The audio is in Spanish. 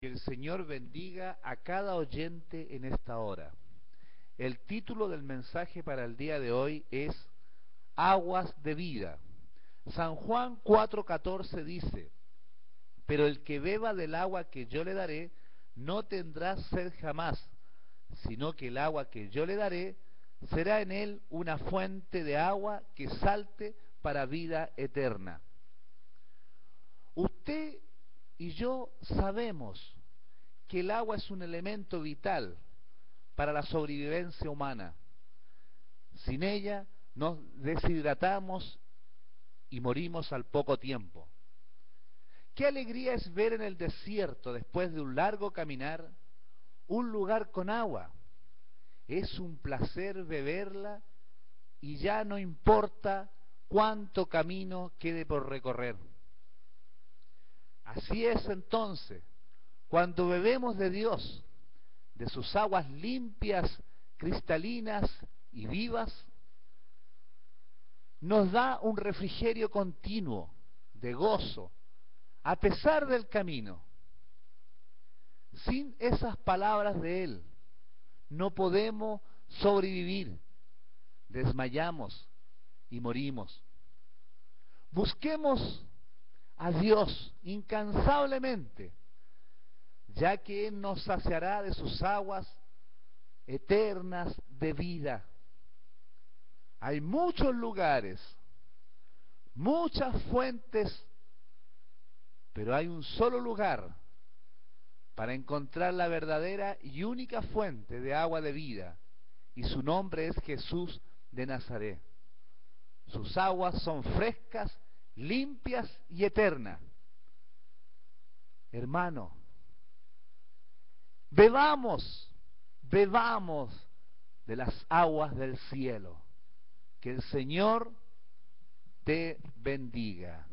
Que el Señor bendiga a cada oyente en esta hora. El título del mensaje para el día de hoy es Aguas de vida. San Juan 4:14 dice, pero el que beba del agua que yo le daré no tendrá sed jamás, sino que el agua que yo le daré será en él una fuente de agua que salte para vida eterna. Usted y yo sabemos que el agua es un elemento vital para la sobrevivencia humana. Sin ella nos deshidratamos y morimos al poco tiempo. Qué alegría es ver en el desierto, después de un largo caminar, un lugar con agua. Es un placer beberla y ya no importa cuánto camino quede por recorrer. Así es entonces, cuando bebemos de Dios, de sus aguas limpias, cristalinas y vivas, nos da un refrigerio continuo de gozo, a pesar del camino. Sin esas palabras de Él, no podemos sobrevivir, desmayamos y morimos. Busquemos a Dios incansablemente, ya que Él nos saciará de sus aguas eternas de vida. Hay muchos lugares, muchas fuentes, pero hay un solo lugar para encontrar la verdadera y única fuente de agua de vida, y su nombre es Jesús de Nazaret. Sus aguas son frescas limpias y eternas. Hermano, bebamos, bebamos de las aguas del cielo. Que el Señor te bendiga.